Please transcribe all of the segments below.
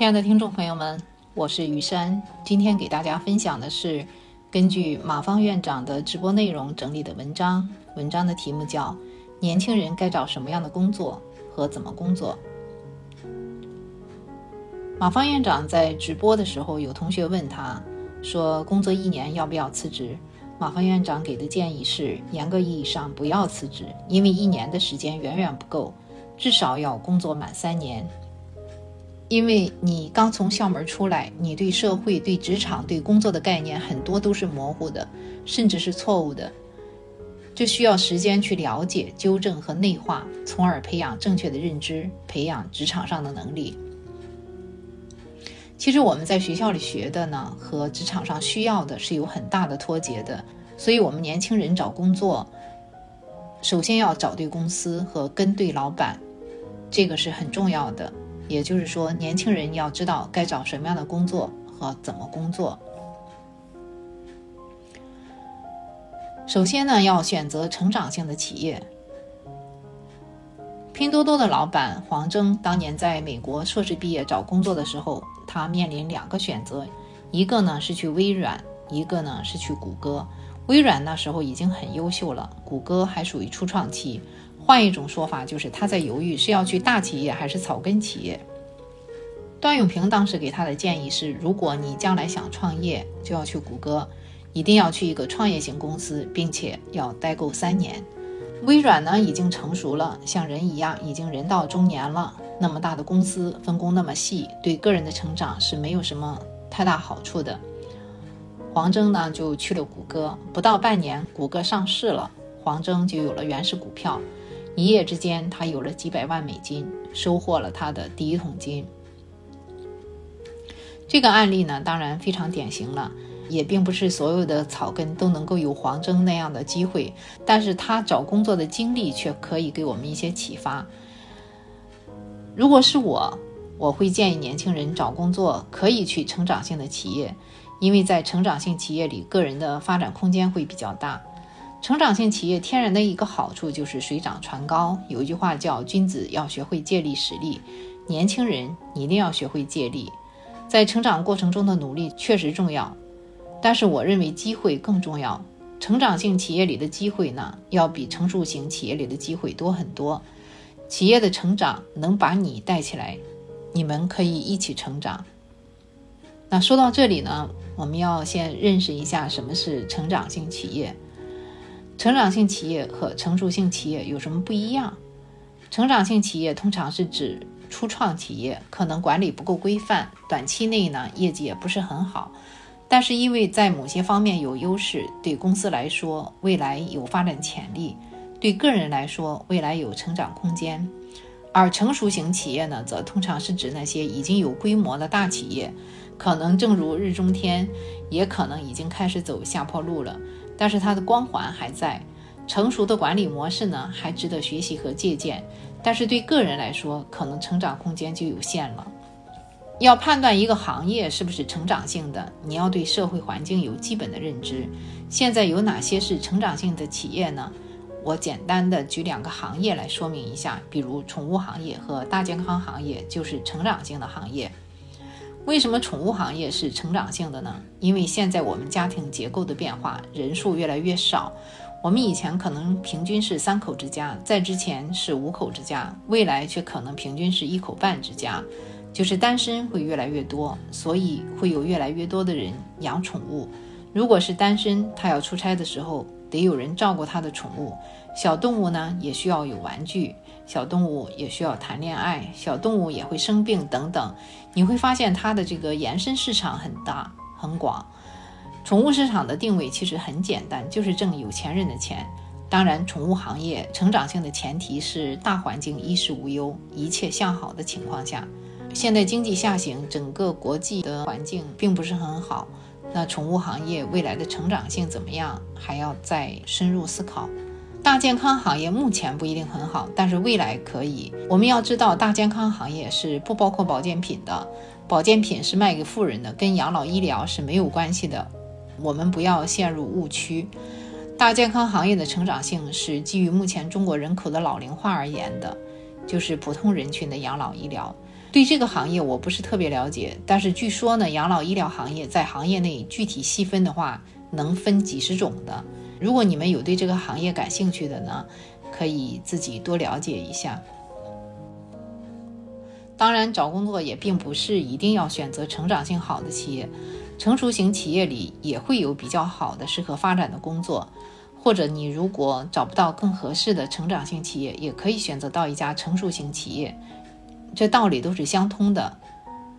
亲爱的听众朋友们，我是于山，今天给大家分享的是根据马芳院长的直播内容整理的文章。文章的题目叫《年轻人该找什么样的工作和怎么工作》。马芳院长在直播的时候，有同学问他说：“工作一年要不要辞职？”马芳院长给的建议是：严格意义上不要辞职，因为一年的时间远远不够，至少要工作满三年。因为你刚从校门出来，你对社会、对职场、对工作的概念很多都是模糊的，甚至是错误的。这需要时间去了解、纠正和内化，从而培养正确的认知，培养职场上的能力。其实我们在学校里学的呢，和职场上需要的是有很大的脱节的。所以，我们年轻人找工作，首先要找对公司和跟对老板，这个是很重要的。也就是说，年轻人要知道该找什么样的工作和怎么工作。首先呢，要选择成长性的企业。拼多多的老板黄峥当年在美国硕士毕业找工作的时候，他面临两个选择，一个呢是去微软，一个呢是去谷歌。微软那时候已经很优秀了，谷歌还属于初创期。换一种说法，就是他在犹豫是要去大企业还是草根企业。段永平当时给他的建议是：如果你将来想创业，就要去谷歌，一定要去一个创业型公司，并且要待够三年。微软呢已经成熟了，像人一样已经人到中年了。那么大的公司，分工那么细，对个人的成长是没有什么太大好处的。黄峥呢就去了谷歌，不到半年，谷歌上市了，黄峥就有了原始股票。一夜之间，他有了几百万美金，收获了他的第一桶金。这个案例呢，当然非常典型了，也并不是所有的草根都能够有黄峥那样的机会，但是他找工作的经历却可以给我们一些启发。如果是我，我会建议年轻人找工作可以去成长性的企业，因为在成长性企业里，个人的发展空间会比较大。成长性企业天然的一个好处就是水涨船高。有一句话叫“君子要学会借力使力”，年轻人你一定要学会借力。在成长过程中的努力确实重要，但是我认为机会更重要。成长性企业里的机会呢，要比成熟型企业里的机会多很多。企业的成长能把你带起来，你们可以一起成长。那说到这里呢，我们要先认识一下什么是成长性企业。成长性企业和成熟性企业有什么不一样？成长性企业通常是指初创企业，可能管理不够规范，短期内呢业绩也不是很好，但是因为在某些方面有优势，对公司来说未来有发展潜力，对个人来说未来有成长空间。而成熟型企业呢，则通常是指那些已经有规模的大企业，可能正如日中天，也可能已经开始走下坡路了。但是它的光环还在，成熟的管理模式呢，还值得学习和借鉴。但是对个人来说，可能成长空间就有限了。要判断一个行业是不是成长性的，你要对社会环境有基本的认知。现在有哪些是成长性的企业呢？我简单的举两个行业来说明一下，比如宠物行业和大健康行业就是成长性的行业。为什么宠物行业是成长性的呢？因为现在我们家庭结构的变化，人数越来越少。我们以前可能平均是三口之家，在之前是五口之家，未来却可能平均是一口半之家，就是单身会越来越多，所以会有越来越多的人养宠物。如果是单身，他要出差的时候得有人照顾他的宠物。小动物呢，也需要有玩具。小动物也需要谈恋爱，小动物也会生病等等。你会发现它的这个延伸市场很大很广。宠物市场的定位其实很简单，就是挣有钱人的钱。当然，宠物行业成长性的前提是大环境衣食无忧、一切向好的情况下。现在经济下行，整个国际的环境并不是很好。那宠物行业未来的成长性怎么样，还要再深入思考。大健康行业目前不一定很好，但是未来可以。我们要知道，大健康行业是不包括保健品的，保健品是卖给富人的，跟养老医疗是没有关系的。我们不要陷入误区。大健康行业的成长性是基于目前中国人口的老龄化而言的，就是普通人群的养老医疗。对这个行业我不是特别了解，但是据说呢，养老医疗行业在行业内具体细分的话，能分几十种的。如果你们有对这个行业感兴趣的呢，可以自己多了解一下。当然，找工作也并不是一定要选择成长性好的企业，成熟型企业里也会有比较好的适合发展的工作。或者你如果找不到更合适的成长性企业，也可以选择到一家成熟型企业。这道理都是相通的，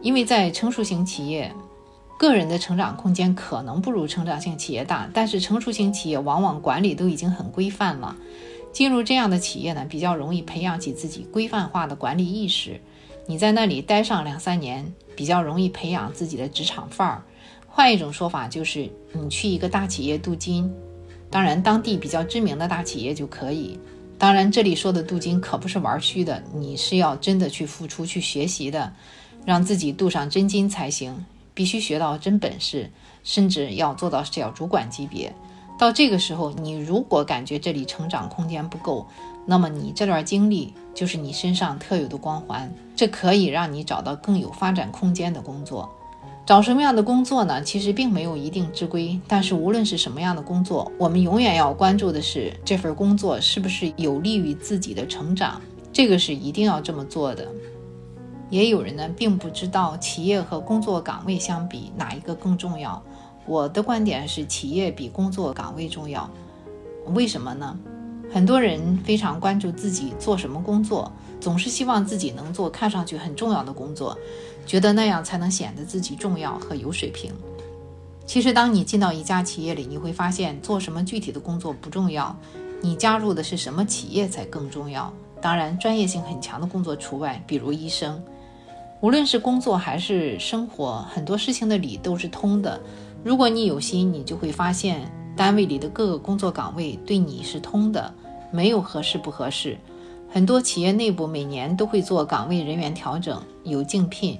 因为在成熟型企业，个人的成长空间可能不如成长性企业大，但是成熟型企业往往管理都已经很规范了。进入这样的企业呢，比较容易培养起自己规范化的管理意识。你在那里待上两三年，比较容易培养自己的职场范儿。换一种说法就是，你去一个大企业镀金，当然当地比较知名的大企业就可以。当然，这里说的镀金可不是玩虚的，你是要真的去付出、去学习的，让自己镀上真金才行，必须学到真本事，甚至要做到小主管级别。到这个时候，你如果感觉这里成长空间不够，那么你这段经历就是你身上特有的光环，这可以让你找到更有发展空间的工作。找什么样的工作呢？其实并没有一定之规，但是无论是什么样的工作，我们永远要关注的是这份工作是不是有利于自己的成长，这个是一定要这么做的。也有人呢，并不知道企业和工作岗位相比哪一个更重要。我的观点是，企业比工作岗位重要。为什么呢？很多人非常关注自己做什么工作，总是希望自己能做看上去很重要的工作。觉得那样才能显得自己重要和有水平。其实，当你进到一家企业里，你会发现做什么具体的工作不重要，你加入的是什么企业才更重要。当然，专业性很强的工作除外，比如医生。无论是工作还是生活，很多事情的理都是通的。如果你有心，你就会发现单位里的各个工作岗位对你是通的，没有合适不合适。很多企业内部每年都会做岗位人员调整，有竞聘。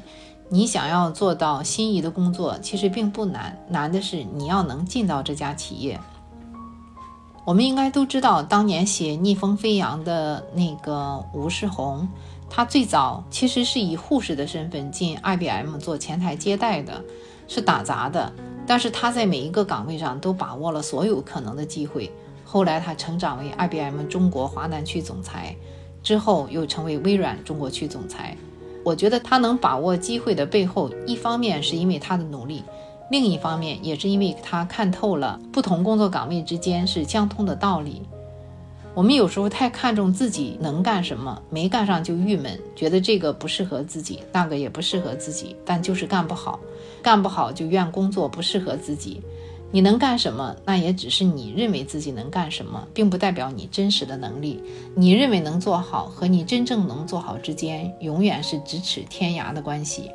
你想要做到心仪的工作，其实并不难，难的是你要能进到这家企业。我们应该都知道，当年写《逆风飞扬》的那个吴世红，他最早其实是以护士的身份进 IBM 做前台接待的，是打杂的。但是他在每一个岗位上都把握了所有可能的机会。后来他成长为 IBM 中国华南区总裁。之后又成为微软中国区总裁，我觉得他能把握机会的背后，一方面是因为他的努力，另一方面也是因为他看透了不同工作岗位之间是相通的道理。我们有时候太看重自己能干什么，没干上就郁闷，觉得这个不适合自己，那个也不适合自己，但就是干不好，干不好就怨工作不适合自己。你能干什么？那也只是你认为自己能干什么，并不代表你真实的能力。你认为能做好和你真正能做好之间，永远是咫尺天涯的关系。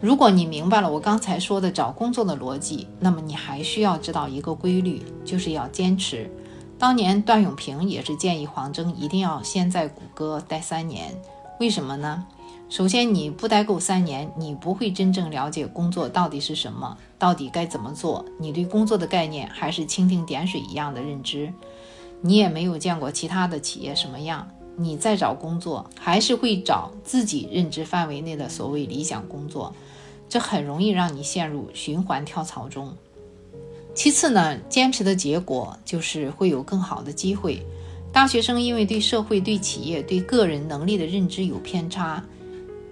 如果你明白了我刚才说的找工作的逻辑，那么你还需要知道一个规律，就是要坚持。当年段永平也是建议黄峥一定要先在谷歌待三年，为什么呢？首先，你不待够三年，你不会真正了解工作到底是什么，到底该怎么做。你对工作的概念还是蜻蜓点水一样的认知，你也没有见过其他的企业什么样。你在找工作，还是会找自己认知范围内的所谓理想工作，这很容易让你陷入循环跳槽中。其次呢，坚持的结果就是会有更好的机会。大学生因为对社会、对企业、对个人能力的认知有偏差。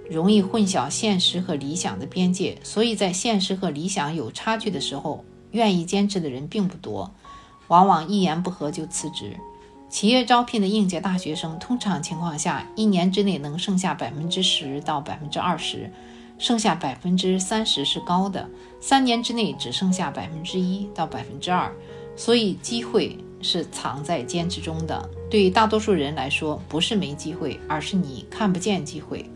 容易混淆现实和理想的边界，所以在现实和理想有差距的时候，愿意坚持的人并不多，往往一言不合就辞职。企业招聘的应届大学生，通常情况下一年之内能剩下百分之十到百分之二十，剩下百分之三十是高的；三年之内只剩下百分之一到百分之二，所以机会是藏在坚持中的。对于大多数人来说，不是没机会，而是你看不见机会。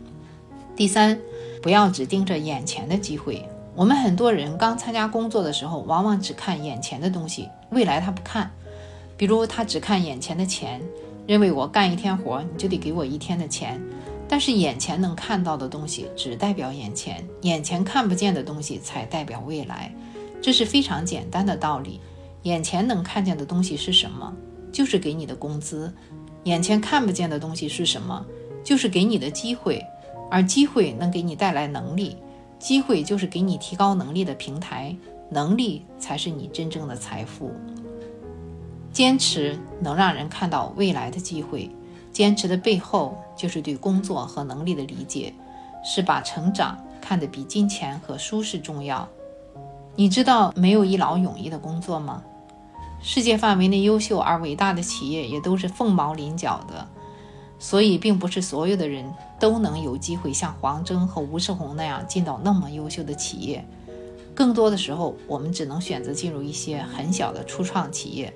第三，不要只盯着眼前的机会。我们很多人刚参加工作的时候，往往只看眼前的东西，未来他不看。比如他只看眼前的钱，认为我干一天活你就得给我一天的钱。但是眼前能看到的东西只代表眼前，眼前看不见的东西才代表未来。这是非常简单的道理。眼前能看见的东西是什么？就是给你的工资。眼前看不见的东西是什么？就是给你的机会。而机会能给你带来能力，机会就是给你提高能力的平台，能力才是你真正的财富。坚持能让人看到未来的机会，坚持的背后就是对工作和能力的理解，是把成长看得比金钱和舒适重要。你知道没有一劳永逸的工作吗？世界范围内优秀而伟大的企业也都是凤毛麟角的。所以，并不是所有的人都能有机会像黄峥和吴世红那样进到那么优秀的企业。更多的时候，我们只能选择进入一些很小的初创企业。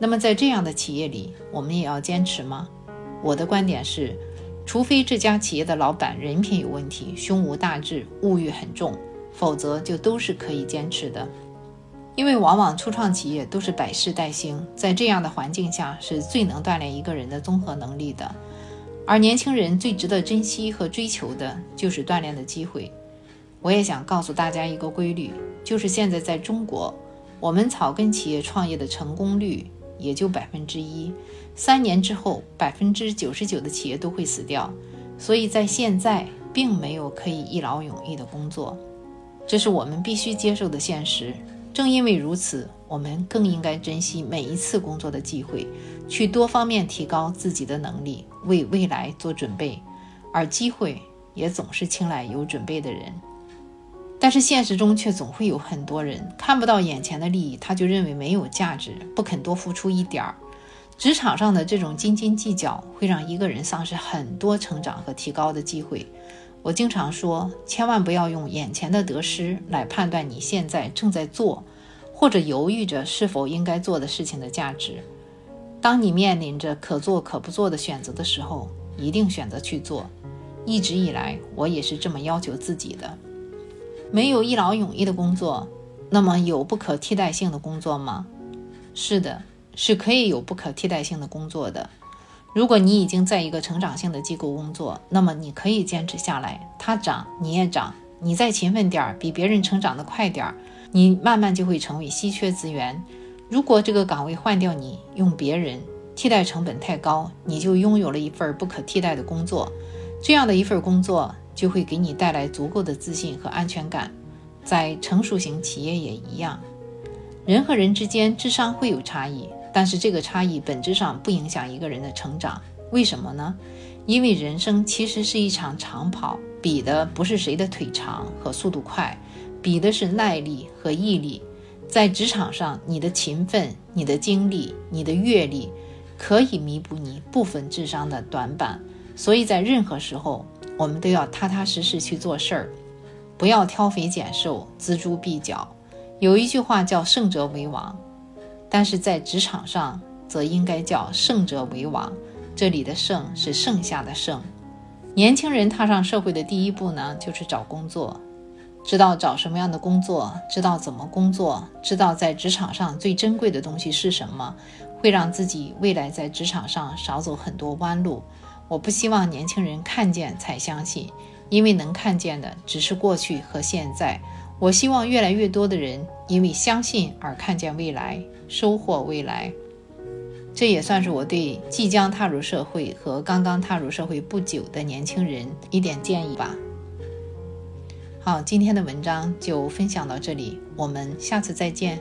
那么，在这样的企业里，我们也要坚持吗？我的观点是，除非这家企业的老板人品有问题、胸无大志、物欲很重，否则就都是可以坚持的。因为往往初创企业都是百事待兴，在这样的环境下，是最能锻炼一个人的综合能力的。而年轻人最值得珍惜和追求的就是锻炼的机会。我也想告诉大家一个规律，就是现在在中国，我们草根企业创业的成功率也就百分之一，三年之后，百分之九十九的企业都会死掉。所以在现在，并没有可以一劳永逸的工作，这是我们必须接受的现实。正因为如此，我们更应该珍惜每一次工作的机会，去多方面提高自己的能力，为未来做准备。而机会也总是青睐有准备的人。但是现实中却总会有很多人看不到眼前的利益，他就认为没有价值，不肯多付出一点儿。职场上的这种斤斤计较，会让一个人丧失很多成长和提高的机会。我经常说，千万不要用眼前的得失来判断你现在正在做或者犹豫着是否应该做的事情的价值。当你面临着可做可不做的选择的时候，一定选择去做。一直以来，我也是这么要求自己的。没有一劳永逸的工作，那么有不可替代性的工作吗？是的，是可以有不可替代性的工作的。如果你已经在一个成长性的机构工作，那么你可以坚持下来，它涨你也涨，你再勤奋点儿，比别人成长的快点儿，你慢慢就会成为稀缺资源。如果这个岗位换掉你，用别人，替代成本太高，你就拥有了一份不可替代的工作。这样的一份工作就会给你带来足够的自信和安全感。在成熟型企业也一样，人和人之间智商会有差异。但是这个差异本质上不影响一个人的成长，为什么呢？因为人生其实是一场长跑，比的不是谁的腿长和速度快，比的是耐力和毅力。在职场上，你的勤奋、你的经历、你的阅历，可以弥补你部分智商的短板。所以在任何时候，我们都要踏踏实实去做事儿，不要挑肥拣瘦、锱铢必较。有一句话叫“胜者为王”。但是在职场上，则应该叫胜者为王。这里的“胜”是剩下的“剩”。年轻人踏上社会的第一步呢，就是找工作。知道找什么样的工作，知道怎么工作，知道在职场上最珍贵的东西是什么，会让自己未来在职场上少走很多弯路。我不希望年轻人看见才相信，因为能看见的只是过去和现在。我希望越来越多的人因为相信而看见未来。收获未来，这也算是我对即将踏入社会和刚刚踏入社会不久的年轻人一点建议吧。好，今天的文章就分享到这里，我们下次再见。